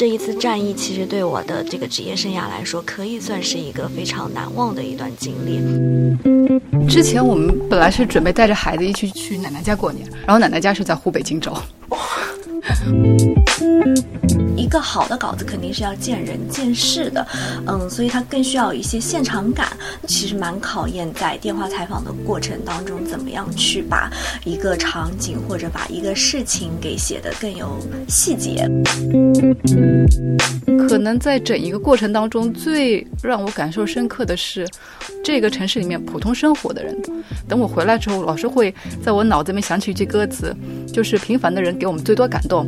这一次战役其实对我的这个职业生涯来说，可以算是一个非常难忘的一段经历。之前我们本来是准备带着孩子一起去奶奶家过年，然后奶奶家是在湖北荆州。一个好的稿子肯定是要见人见事的，嗯，所以它更需要一些现场感。其实蛮考验在电话采访的过程当中，怎么样去把一个场景或者把一个事情给写得更有细节。可能在整一个过程当中，最让我感受深刻的是，这个城市里面普通生活的人。等我回来之后，老是会在我脑子里面想起一句歌词，就是平凡的人给我们最多感动。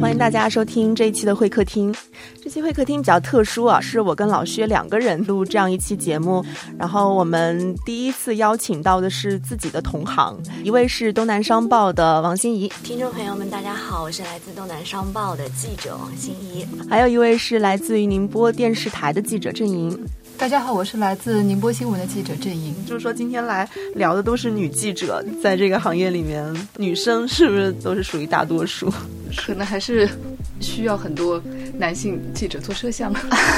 欢迎大家收听这一期的会客厅。这期会客厅比较特殊啊，是我跟老薛两个人录这样一期节目。然后我们第一次邀请到的是自己的同行，一位是东南商报的王心怡。听众朋友们，大家好，我是来自东南商报的记者王心怡。还有一位是来自于宁波电视台的记者郑莹。大家好，我是来自宁波新闻的记者郑莹。就是说，今天来聊的都是女记者，在这个行业里面，女生是不是都是属于大多数？可能还是需要很多男性记者做摄像，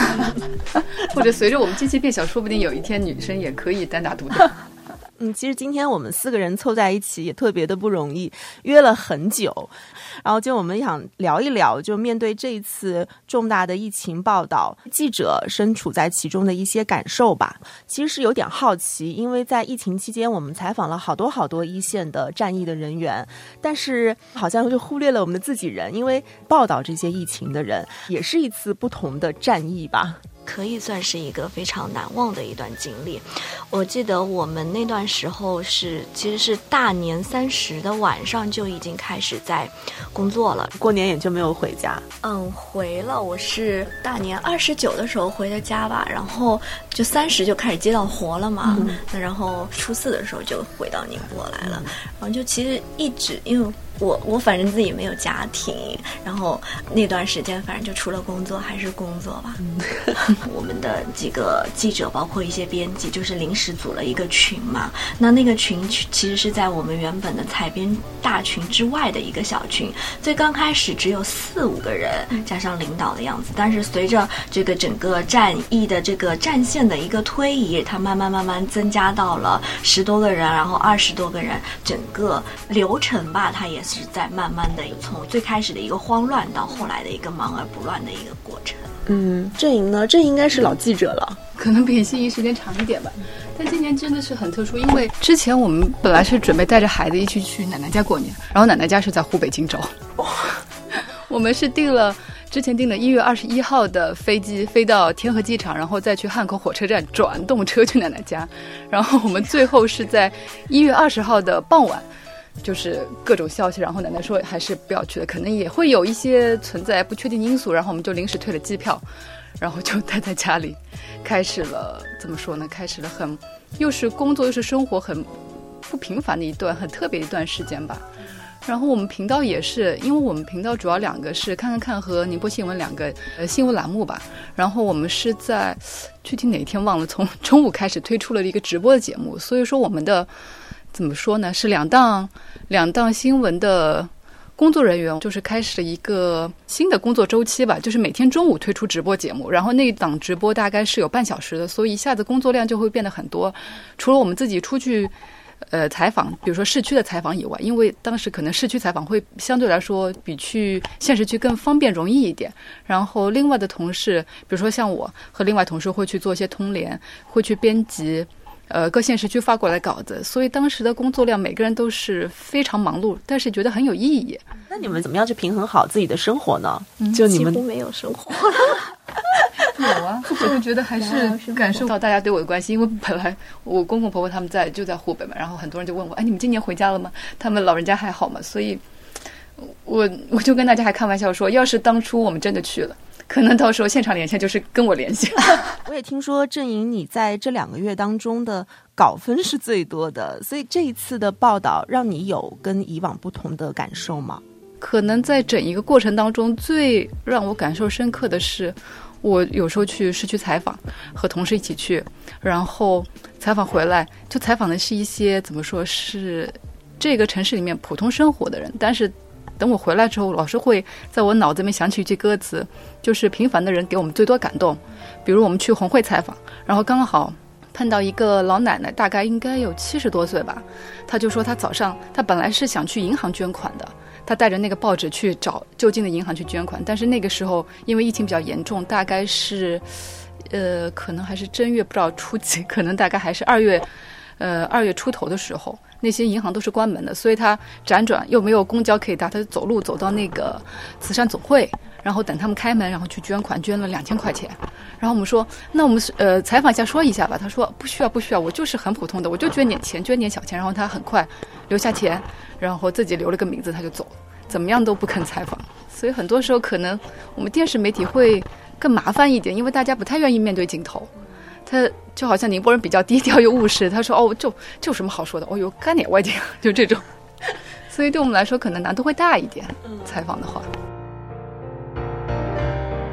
或者随着我们机器变小，说不定有一天女生也可以单打独斗。嗯，其实今天我们四个人凑在一起也特别的不容易，约了很久，然后就我们想聊一聊，就面对这一次重大的疫情报道，记者身处在其中的一些感受吧。其实是有点好奇，因为在疫情期间，我们采访了好多好多一线的战役的人员，但是好像就忽略了我们的自己人，因为报道这些疫情的人，也是一次不同的战役吧。可以算是一个非常难忘的一段经历。我记得我们那段时候是，其实是大年三十的晚上就已经开始在工作了。过年也就没有回家。嗯，回了。我是大年二十九的时候回的家吧，然后就三十就开始接到活了嘛。那然后初四的时候就回到宁波来了。然后就其实一直因为。我我反正自己没有家庭，然后那段时间反正就除了工作还是工作吧。我们的几个记者，包括一些编辑，就是临时组了一个群嘛。那那个群其实是在我们原本的采编大群之外的一个小群。最刚开始只有四五个人，加上领导的样子。但是随着这个整个战役的这个战线的一个推移，它慢慢慢慢增加到了十多个人，然后二十多个人，整个流程吧，它也。是在慢慢的从最开始的一个慌乱到后来的一个忙而不乱的一个过程。嗯，阵营呢？这应该是老记者了，可能比心仪时间长一点吧。但今年真的是很特殊，因为之前我们本来是准备带着孩子一起去奶奶家过年，然后奶奶家是在湖北荆州。我们是订了之前订了一月二十一号的飞机，飞到天河机场，然后再去汉口火车站转动车去奶奶家。然后我们最后是在一月二十号的傍晚。就是各种消息，然后奶奶说还是不要去了，可能也会有一些存在不确定因素，然后我们就临时退了机票，然后就待在家里，开始了怎么说呢？开始了很又是工作又是生活很不平凡的一段很特别一段时间吧。然后我们频道也是，因为我们频道主要两个是看看看和宁波新闻两个呃新闻栏目吧。然后我们是在具体哪一天忘了，从中午开始推出了一个直播的节目，所以说我们的。怎么说呢？是两档两档新闻的工作人员，就是开始了一个新的工作周期吧。就是每天中午推出直播节目，然后那一档直播大概是有半小时的，所以一下子工作量就会变得很多。除了我们自己出去呃采访，比如说市区的采访以外，因为当时可能市区采访会相对来说比去现实区更方便容易一点。然后另外的同事，比如说像我和另外同事会去做一些通联，会去编辑。呃，各县市区发过来稿子，所以当时的工作量每个人都是非常忙碌，但是觉得很有意义。那你们怎么样去平衡好自己的生活呢？就你们几乎没有生活。有啊，我就觉得还是感受到大家对我的关心，因为本来我公公婆婆他们在就在湖北嘛，然后很多人就问我，哎，你们今年回家了吗？他们老人家还好吗？所以，我我就跟大家还开玩笑说，要是当初我们真的去了。可能到时候现场连线就是跟我联系。我也听说郑莹，你在这两个月当中的稿分是最多的，所以这一次的报道让你有跟以往不同的感受吗？可能在整一个过程当中，最让我感受深刻的是，我有时候去市区采访，和同事一起去，然后采访回来，就采访的是一些怎么说是这个城市里面普通生活的人，但是。等我回来之后，老是会在我脑子里面想起一句歌词，就是平凡的人给我们最多感动。比如我们去红会采访，然后刚好碰到一个老奶奶，大概应该有七十多岁吧，她就说她早上她本来是想去银行捐款的，她带着那个报纸去找就近的银行去捐款，但是那个时候因为疫情比较严重，大概是，呃，可能还是正月不知道初几，可能大概还是二月，呃，二月出头的时候。那些银行都是关门的，所以他辗转又没有公交可以搭，他就走路走到那个慈善总会，然后等他们开门，然后去捐款，捐了两千块钱。然后我们说，那我们呃采访一下说一下吧。他说不需要不需要，我就是很普通的，我就捐点钱，捐点小钱。然后他很快留下钱，然后自己留了个名字，他就走，怎么样都不肯采访。所以很多时候可能我们电视媒体会更麻烦一点，因为大家不太愿意面对镜头。他就好像宁波人比较低调又务实，他说：“哦，就就有什么好说的？哦哟，干点外景，就这种。”所以对我们来说，可能难度会大一点。采访的话，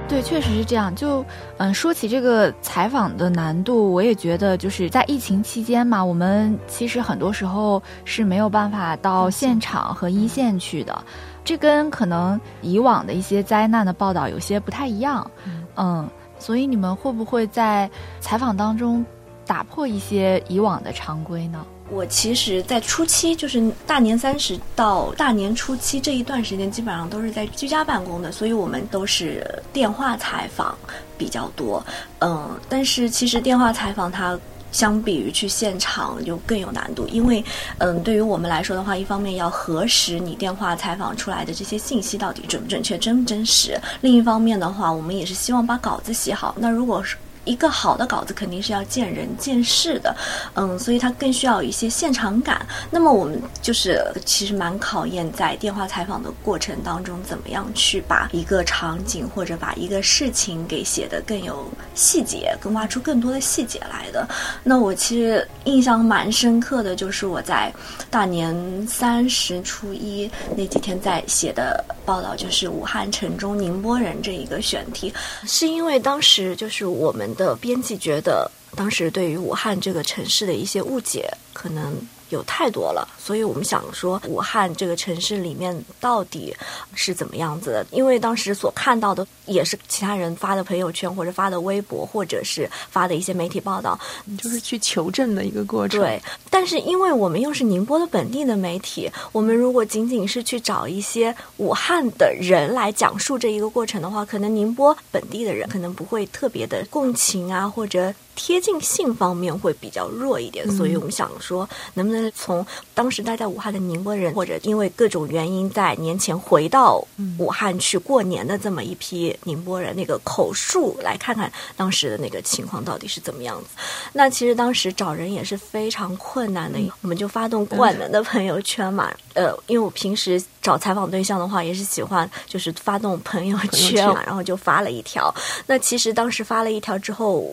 对，确实是这样。就嗯，说起这个采访的难度，我也觉得就是在疫情期间嘛，我们其实很多时候是没有办法到现场和一线去的。这跟可能以往的一些灾难的报道有些不太一样。嗯。所以你们会不会在采访当中打破一些以往的常规呢？我其实，在初期，就是大年三十到大年初七这一段时间，基本上都是在居家办公的，所以我们都是电话采访比较多。嗯，但是其实电话采访它。相比于去现场就更有难度，因为，嗯，对于我们来说的话，一方面要核实你电话采访出来的这些信息到底准不准确、真不真实；另一方面的话，我们也是希望把稿子写好。那如果是一个好的稿子肯定是要见人见事的，嗯，所以它更需要一些现场感。那么我们就是其实蛮考验在电话采访的过程当中，怎么样去把一个场景或者把一个事情给写得更有细节，更挖出更多的细节来的。那我其实印象蛮深刻的就是我在大年三十初一那几天在写的报道，就是武汉城中宁波人这一个选题，是因为当时就是我们。的编辑觉得，当时对于武汉这个城市的一些误解，可能。有太多了，所以我们想说，武汉这个城市里面到底是怎么样子的？因为当时所看到的也是其他人发的朋友圈，或者发的微博，或者是发的一些媒体报道，就是去求证的一个过程。对，但是因为我们又是宁波的本地的媒体，我们如果仅仅是去找一些武汉的人来讲述这一个过程的话，可能宁波本地的人可能不会特别的共情啊，或者。贴近性方面会比较弱一点，所以我们想说，能不能从当时待在武汉的宁波人，或者因为各种原因在年前回到武汉去过年的这么一批宁波人，那个口述来看看当时的那个情况到底是怎么样子？那其实当时找人也是非常困难的，我们就发动万能的朋友圈嘛。呃，因为我平时找采访对象的话，也是喜欢就是发动朋友圈，然后就发了一条。那其实当时发了一条之后。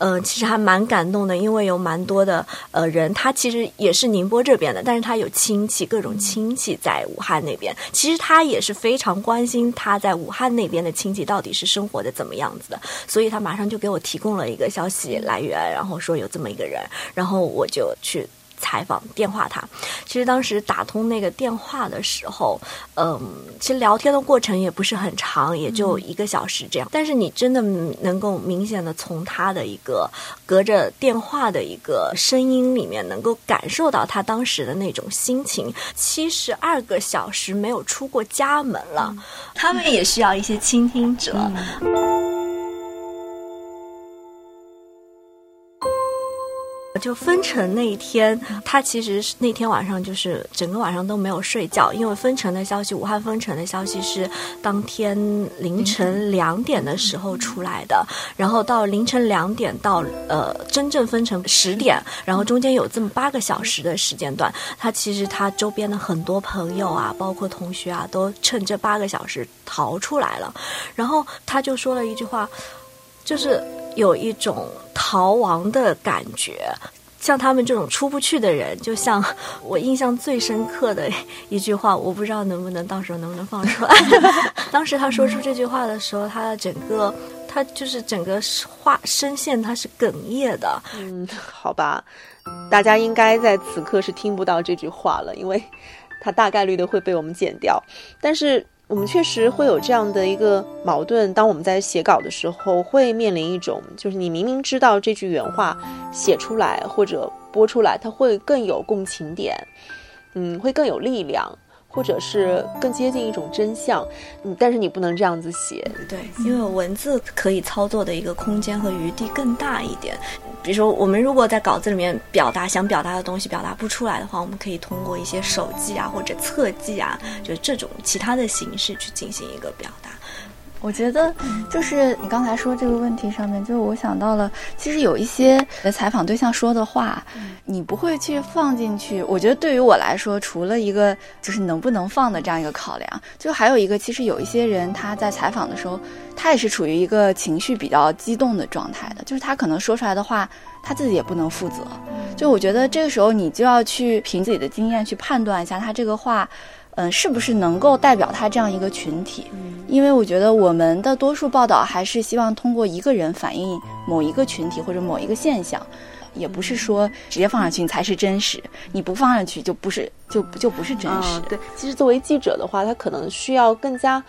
嗯，其实还蛮感动的，因为有蛮多的呃人，他其实也是宁波这边的，但是他有亲戚，各种亲戚在武汉那边。其实他也是非常关心他在武汉那边的亲戚到底是生活的怎么样子的，所以他马上就给我提供了一个消息来源，然后说有这么一个人，然后我就去。采访电话他，其实当时打通那个电话的时候，嗯，其实聊天的过程也不是很长，也就一个小时这样。但是你真的能够明显的从他的一个隔着电话的一个声音里面，能够感受到他当时的那种心情。七十二个小时没有出过家门了，他们也需要一些倾听者。就封城那一天，他其实是那天晚上就是整个晚上都没有睡觉，因为封城的消息，武汉封城的消息是当天凌晨两点的时候出来的，然后到凌晨两点到呃真正封城十点，然后中间有这么八个小时的时间段，他其实他周边的很多朋友啊，包括同学啊，都趁这八个小时逃出来了，然后他就说了一句话，就是。有一种逃亡的感觉，像他们这种出不去的人，就像我印象最深刻的一句话，我不知道能不能到时候能不能放出来。当时他说出这句话的时候，他的整个他就是整个话声线他是哽咽的。嗯，好吧，大家应该在此刻是听不到这句话了，因为它大概率的会被我们剪掉。但是我们确实会有这样的一个矛盾，当我们在写稿的时候，会面临一种，就是你明明知道这句原话写出来或者播出来，它会更有共情点，嗯，会更有力量。或者是更接近一种真相，嗯，但是你不能这样子写，对，因为文字可以操作的一个空间和余地更大一点。比如说，我们如果在稿子里面表达想表达的东西表达不出来的话，我们可以通过一些手记啊或者侧记啊，就这种其他的形式去进行一个表达。我觉得，就是你刚才说这个问题上面，就是我想到了，其实有一些采访对象说的话，你不会去放进去。我觉得对于我来说，除了一个就是能不能放的这样一个考量，就还有一个，其实有一些人他在采访的时候，他也是处于一个情绪比较激动的状态的，就是他可能说出来的话，他自己也不能负责。就我觉得这个时候，你就要去凭自己的经验去判断一下他这个话。嗯，是不是能够代表他这样一个群体？因为我觉得我们的多数报道还是希望通过一个人反映某一个群体或者某一个现象，也不是说直接放上去才是真实，你不放上去就不是就就不是真实。对，其实作为记者的话，他可能需要更加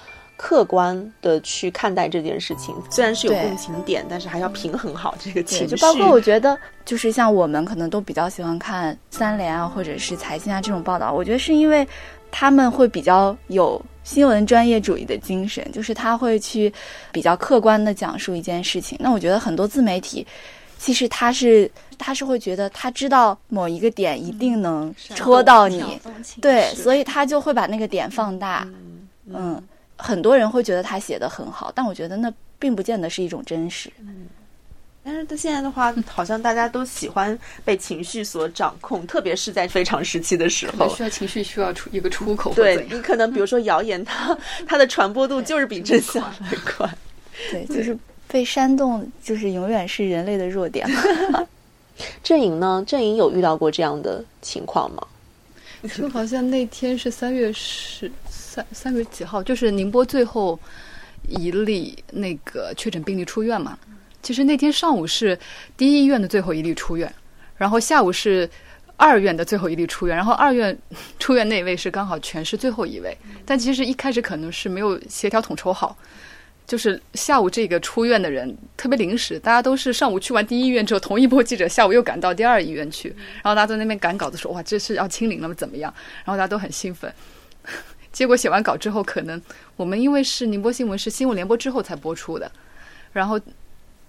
客观的去看待这件事情。虽然是有共情点，但是还要平衡好这个情绪。就包括我觉得，就是像我们可能都比较喜欢看三联啊，或者是财经啊这种报道，我觉得是因为。他们会比较有新闻专业主义的精神，就是他会去比较客观的讲述一件事情。那我觉得很多自媒体，其实他是他是会觉得他知道某一个点一定能戳到你，对，所以他就会把那个点放大。嗯，很多人会觉得他写的很好，但我觉得那并不见得是一种真实。但是他现在的话，好像大家都喜欢被情绪所掌控，特别是在非常时期的时候，需要情绪需要出一个出口。对你可能比如说谣言，它它的传播度就是比真相还快。对，就是被煽动，就是永远是人类的弱点。阵营呢？阵营有遇到过这样的情况吗？就 好像那天是三月十三三月几号，就是宁波最后一例那个确诊病例出院嘛。其实那天上午是第一医院的最后一例出院，然后下午是二院的最后一例出院，然后二院出院那位是刚好全市最后一位。但其实一开始可能是没有协调统筹好，就是下午这个出院的人特别临时，大家都是上午去完第一医院之后，同一波记者下午又赶到第二医院去，然后大家在那边赶稿子说哇这是要清零了吗？怎么样？然后大家都很兴奋，结果写完稿之后，可能我们因为是宁波新闻是新闻联播之后才播出的，然后。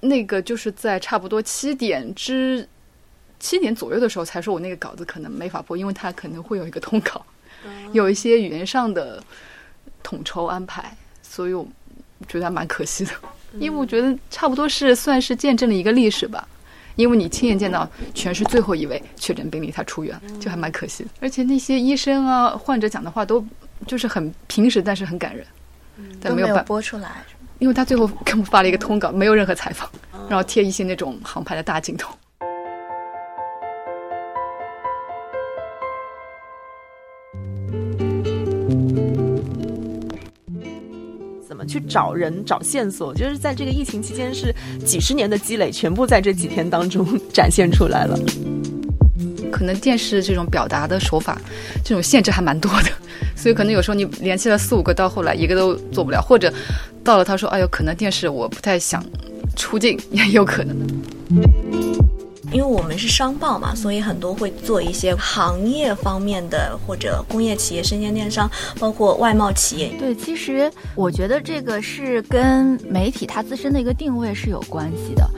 那个就是在差不多七点之七点左右的时候才说，我那个稿子可能没法播，因为它可能会有一个通稿，有一些语言上的统筹安排，所以我觉得还蛮可惜的。因为我觉得差不多是算是见证了一个历史吧，因为你亲眼见到全是最后一位确诊病例他出院，就还蛮可惜的。而且那些医生啊、患者讲的话都就是很平实，但是很感人，但没有播出来。因为他最后给我们发了一个通稿，没有任何采访，然后贴一些那种航拍的大镜头。去找人、找线索？就是在这个疫情期间，是几十年的积累，全部在这几天当中展现出来了。可能电视这种表达的手法，这种限制还蛮多的，所以可能有时候你联系了四五个，到后来一个都做不了，或者到了他说：“哎呦，可能电视我不太想出镜，也有可能。”我们是商报嘛，所以很多会做一些行业方面的或者工业企业、生鲜电商，包括外贸企业。对，其实我觉得这个是跟媒体它自身的一个定位是有关系的。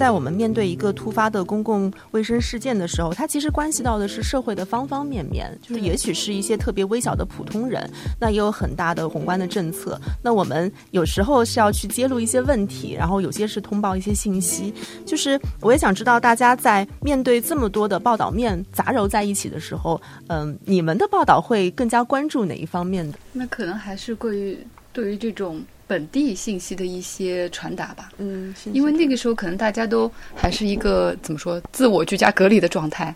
在我们面对一个突发的公共卫生事件的时候，它其实关系到的是社会的方方面面，就是也许是一些特别微小的普通人，那也有很大的宏观的政策。那我们有时候是要去揭露一些问题，然后有些是通报一些信息。就是我也想知道，大家在面对这么多的报道面杂糅在一起的时候，嗯，你们的报道会更加关注哪一方面的？那可能还是关于对于这种。本地信息的一些传达吧，嗯，因为那个时候可能大家都还是一个怎么说自我居家隔离的状态，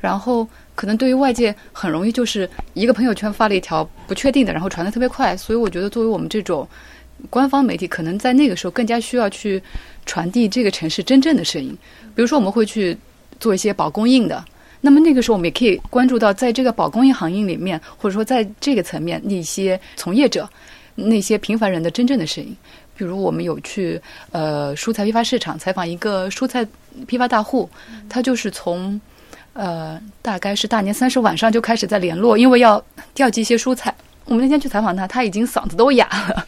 然后可能对于外界很容易就是一个朋友圈发了一条不确定的，然后传的特别快，所以我觉得作为我们这种官方媒体，可能在那个时候更加需要去传递这个城市真正的声音。比如说我们会去做一些保供应的，那么那个时候，我们也可以关注到，在这个保供应行业里面，或者说在这个层面，那些从业者、那些平凡人的真正的声音。比如，我们有去呃蔬菜批发市场采访一个蔬菜批发大户，他就是从呃大概是大年三十晚上就开始在联络，因为要调集一些蔬菜。我们那天去采访他，他已经嗓子都哑了，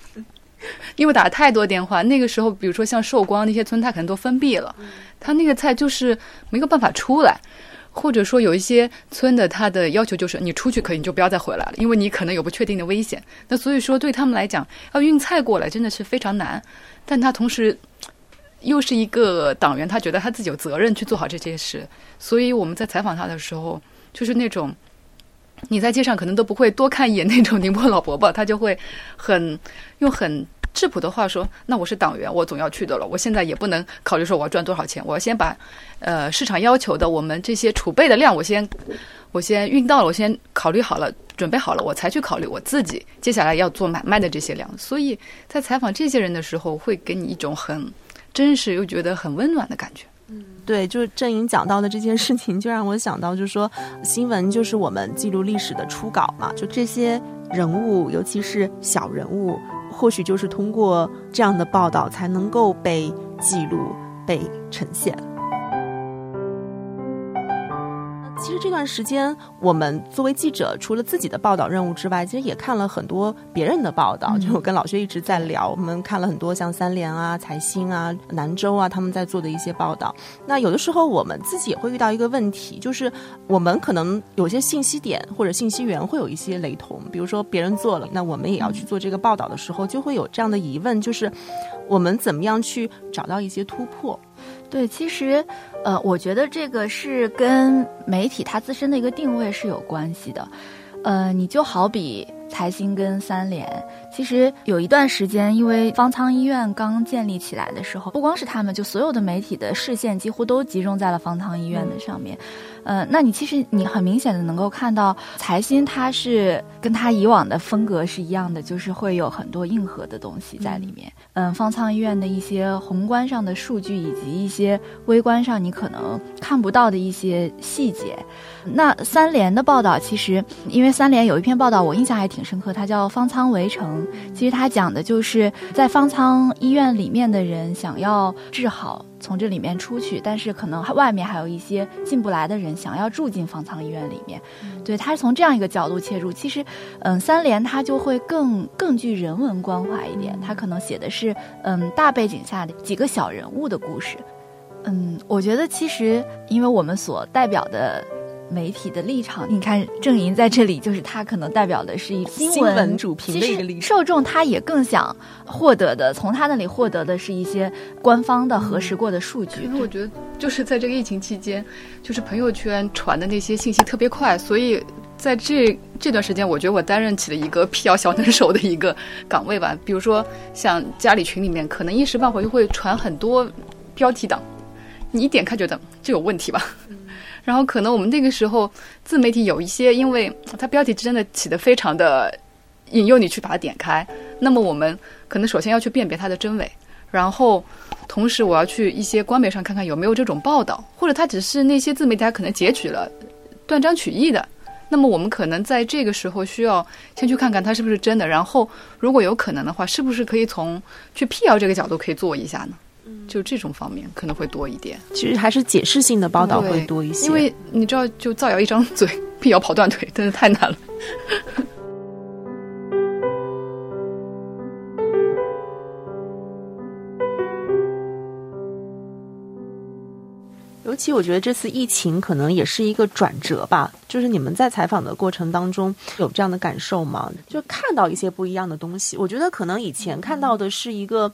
因为打了太多电话。那个时候，比如说像寿光那些村，他可能都封闭了，他那个菜就是没有办法出来。或者说有一些村的，他的要求就是你出去可以，你就不要再回来了，因为你可能有不确定的危险。那所以说对他们来讲，要运菜过来真的是非常难。但他同时又是一个党员，他觉得他自己有责任去做好这件事。所以我们在采访他的时候，就是那种你在街上可能都不会多看一眼那种宁波老伯伯，他就会很用很。质朴的话说，那我是党员，我总要去的了。我现在也不能考虑说我要赚多少钱，我要先把，呃，市场要求的我们这些储备的量，我先，我先运到了，我先考虑好了，准备好了，我才去考虑我自己接下来要做买卖的这些量。所以在采访这些人的时候，会给你一种很真实又觉得很温暖的感觉。嗯，对，就是郑颖讲到的这件事情，就让我想到，就是说新闻就是我们记录历史的初稿嘛，就这些人物，尤其是小人物。或许就是通过这样的报道，才能够被记录、被呈现。其实这段时间，我们作为记者，除了自己的报道任务之外，其实也看了很多别人的报道。就我跟老薛一直在聊，我们看了很多像三联啊、财新啊、南州啊他们在做的一些报道。那有的时候我们自己也会遇到一个问题，就是我们可能有些信息点或者信息源会有一些雷同。比如说别人做了，那我们也要去做这个报道的时候，就会有这样的疑问，就是我们怎么样去找到一些突破？对，其实，呃，我觉得这个是跟媒体它自身的一个定位是有关系的，呃，你就好比。财新跟三联，其实有一段时间，因为方舱医院刚建立起来的时候，不光是他们，就所有的媒体的视线几乎都集中在了方舱医院的上面。呃，那你其实你很明显的能够看到，财新它是跟它以往的风格是一样的，就是会有很多硬核的东西在里面。嗯，方舱医院的一些宏观上的数据，以及一些微观上你可能看不到的一些细节。那三联的报道，其实因为三联有一篇报道，我印象还挺深刻，它叫《方舱围城》。其实它讲的就是在方舱医院里面的人想要治好，从这里面出去，但是可能外面还有一些进不来的人想要住进方舱医院里面。对，它是从这样一个角度切入。其实，嗯，三联它就会更更具人文关怀一点，它可能写的是嗯大背景下的几个小人物的故事。嗯，我觉得其实因为我们所代表的。媒体的立场，你看郑莹在这里，就是他可能代表的是一新闻主评的一个立场。受众他也更想获得的，从他那里获得的是一些官方的核实过的数据。因为我觉得，就是在这个疫情期间，就是朋友圈传的那些信息特别快，所以在这这段时间，我觉得我担任起了一个辟谣小能手的一个岗位吧。比如说，像家里群里面，可能一时半会就会传很多标题党，你一点开觉得这有问题吧。然后可能我们那个时候自媒体有一些，因为它标题真的起得非常的引诱你去把它点开。那么我们可能首先要去辨别它的真伪，然后同时我要去一些官媒上看看有没有这种报道，或者它只是那些自媒体它可能截取了断章取义的。那么我们可能在这个时候需要先去看看它是不是真的，然后如果有可能的话，是不是可以从去辟谣这个角度可以做一下呢？就这种方面可能会多一点，其实还是解释性的报道会多一些，因为你知道，就造谣一张嘴，辟谣跑断腿，真的太难了。尤其我觉得这次疫情可能也是一个转折吧，就是你们在采访的过程当中有这样的感受吗？就看到一些不一样的东西。我觉得可能以前看到的是一个。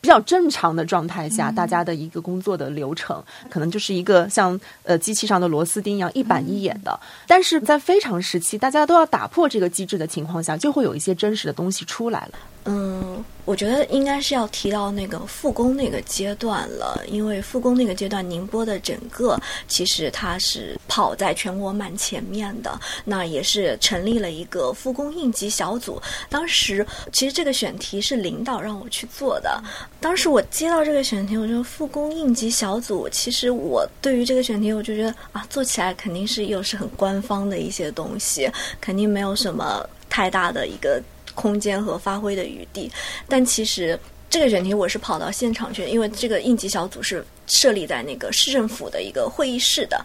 比较正常的状态下，大家的一个工作的流程，可能就是一个像呃机器上的螺丝钉一样一板一眼的。但是在非常时期，大家都要打破这个机制的情况下，就会有一些真实的东西出来了。嗯。我觉得应该是要提到那个复工那个阶段了，因为复工那个阶段，宁波的整个其实它是跑在全国蛮前面的，那也是成立了一个复工应急小组。当时其实这个选题是领导让我去做的，当时我接到这个选题，我觉得复工应急小组，其实我对于这个选题，我就觉得啊，做起来肯定是又是很官方的一些东西，肯定没有什么太大的一个。空间和发挥的余地，但其实这个选题我是跑到现场去，因为这个应急小组是设立在那个市政府的一个会议室的，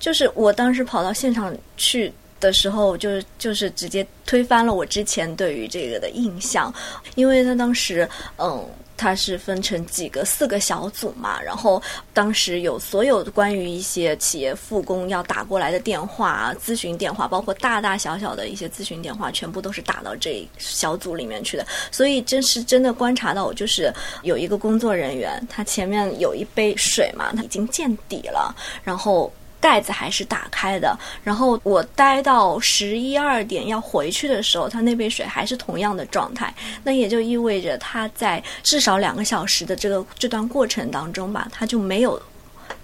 就是我当时跑到现场去的时候，就是就是直接推翻了我之前对于这个的印象，因为他当时嗯。它是分成几个四个小组嘛，然后当时有所有关于一些企业复工要打过来的电话、咨询电话，包括大大小小的一些咨询电话，全部都是打到这小组里面去的。所以真是真的观察到，我就是有一个工作人员，他前面有一杯水嘛，他已经见底了，然后。盖子还是打开的，然后我待到十一二点要回去的时候，他那杯水还是同样的状态，那也就意味着他在至少两个小时的这个这段过程当中吧，他就没有。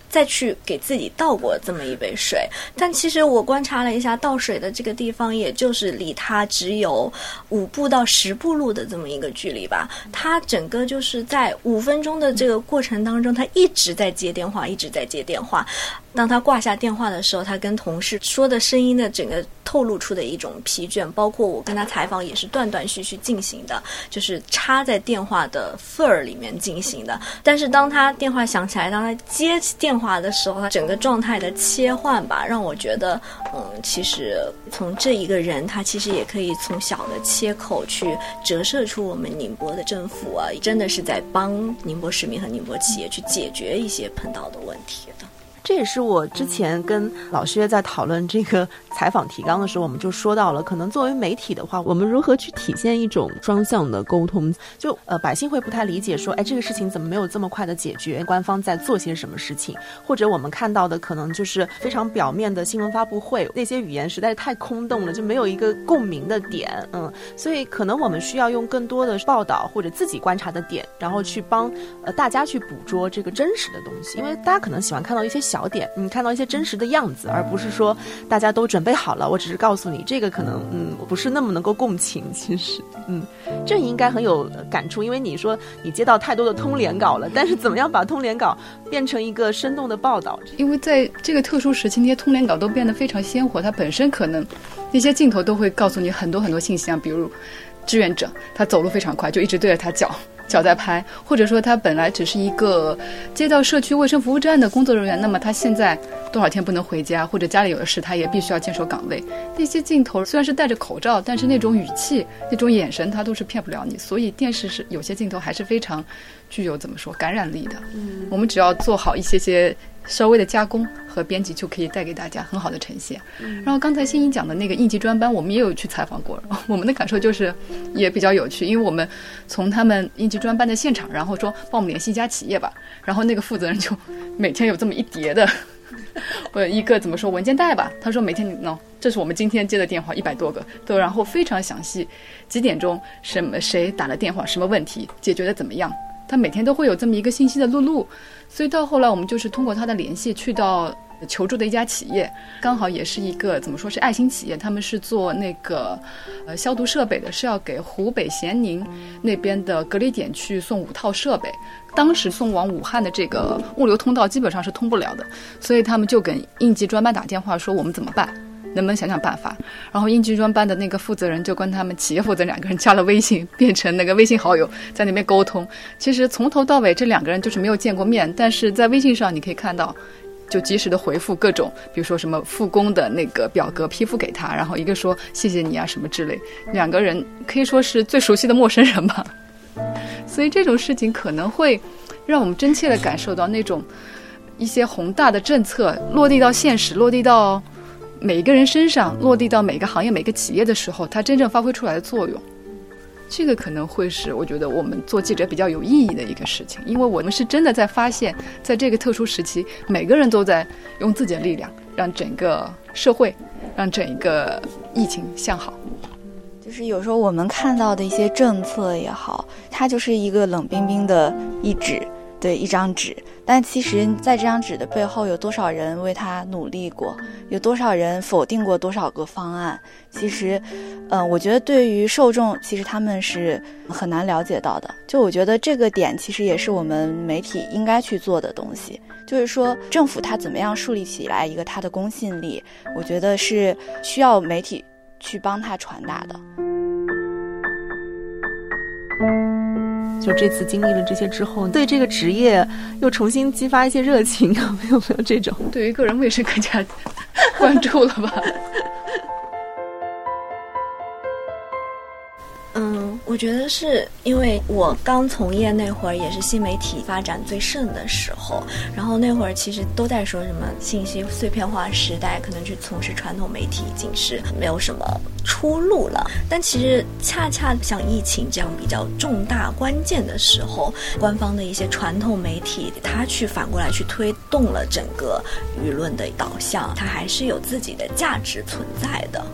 再去给自己倒过这么一杯水，但其实我观察了一下倒水的这个地方，也就是离他只有五步到十步路的这么一个距离吧。他整个就是在五分钟的这个过程当中，他一直在接电话，一直在接电话。当他挂下电话的时候，他跟同事说的声音的整个透露出的一种疲倦，包括我跟他采访也是断断续续进行的，就是插在电话的缝儿里面进行的。但是当他电话响起来，当他接电话的时候，他整个状态的切换吧，让我觉得，嗯，其实从这一个人，他其实也可以从小的切口去折射出我们宁波的政府啊，真的是在帮宁波市民和宁波企业去解决一些碰到的问题的。这也是我之前跟老薛在讨论这个采访提纲的时候，我们就说到了，可能作为媒体的话，我们如何去体现一种双向的沟通？就呃，百姓会不太理解，说，哎，这个事情怎么没有这么快的解决？官方在做些什么事情？或者我们看到的可能就是非常表面的新闻发布会，那些语言实在是太空洞了，就没有一个共鸣的点。嗯，所以可能我们需要用更多的报道或者自己观察的点，然后去帮呃大家去捕捉这个真实的东西，因为大家可能喜欢看到一些小。小点，你看到一些真实的样子，而不是说大家都准备好了。我只是告诉你，这个可能嗯不是那么能够共情。其实，嗯，这应该很有感触，因为你说你接到太多的通联稿了，但是怎么样把通联稿变成一个生动的报道？因为在这个特殊时期，那些通联稿都变得非常鲜活，它本身可能那些镜头都会告诉你很多很多信息啊，比如志愿者他走路非常快，就一直对着他叫。脚在拍，或者说他本来只是一个街道社区卫生服务站的工作人员，那么他现在多少天不能回家，或者家里有的事，他也必须要坚守岗位。那些镜头虽然是戴着口罩，但是那种语气、那种眼神，他都是骗不了你。所以电视是有些镜头还是非常具有怎么说感染力的。嗯，我们只要做好一些些。稍微的加工和编辑就可以带给大家很好的呈现。然后刚才欣欣讲的那个应急专班，我们也有去采访过，我们的感受就是也比较有趣，因为我们从他们应急专班的现场，然后说帮我们联系一家企业吧，然后那个负责人就每天有这么一叠的，呃一个怎么说文件袋吧，他说每天喏，这是我们今天接的电话一百多个，都然后非常详细，几点钟什么谁打了电话，什么问题解决的怎么样。他每天都会有这么一个信息的录入，所以到后来我们就是通过他的联系去到求助的一家企业，刚好也是一个怎么说是爱心企业，他们是做那个呃消毒设备的，是要给湖北咸宁那边的隔离点去送五套设备，当时送往武汉的这个物流通道基本上是通不了的，所以他们就给应急专班打电话说我们怎么办。能不能想想办法？然后应急专班的那个负责人就跟他们企业负责两个人加了微信，变成那个微信好友，在那边沟通。其实从头到尾这两个人就是没有见过面，但是在微信上你可以看到，就及时的回复各种，比如说什么复工的那个表格批复给他，然后一个说谢谢你啊什么之类。两个人可以说是最熟悉的陌生人吧。所以这种事情可能会让我们真切的感受到那种一些宏大的政策落地到现实，落地到。每一个人身上落地到每个行业、每个企业的时候，它真正发挥出来的作用，这个可能会是我觉得我们做记者比较有意义的一个事情，因为我们是真的在发现，在这个特殊时期，每个人都在用自己的力量，让整个社会，让整个疫情向好。就是有时候我们看到的一些政策也好，它就是一个冷冰冰的一纸。对一张纸，但其实在这张纸的背后，有多少人为他努力过？有多少人否定过多少个方案？其实，嗯，我觉得对于受众，其实他们是很难了解到的。就我觉得这个点，其实也是我们媒体应该去做的东西。就是说，政府它怎么样树立起来一个它的公信力？我觉得是需要媒体去帮他传达的。就这次经历了这些之后，对这个职业又重新激发一些热情，有 没有没有这种？对于个人卫生更加关注了吧？嗯，我觉得是因为我刚从业那会儿，也是新媒体发展最盛的时候。然后那会儿其实都在说什么信息碎片化时代，可能去从事传统媒体已经是没有什么出路了。但其实恰恰像疫情这样比较重大关键的时候，官方的一些传统媒体，它去反过来去推动了整个舆论的导向，它还是有自己的价值存在的。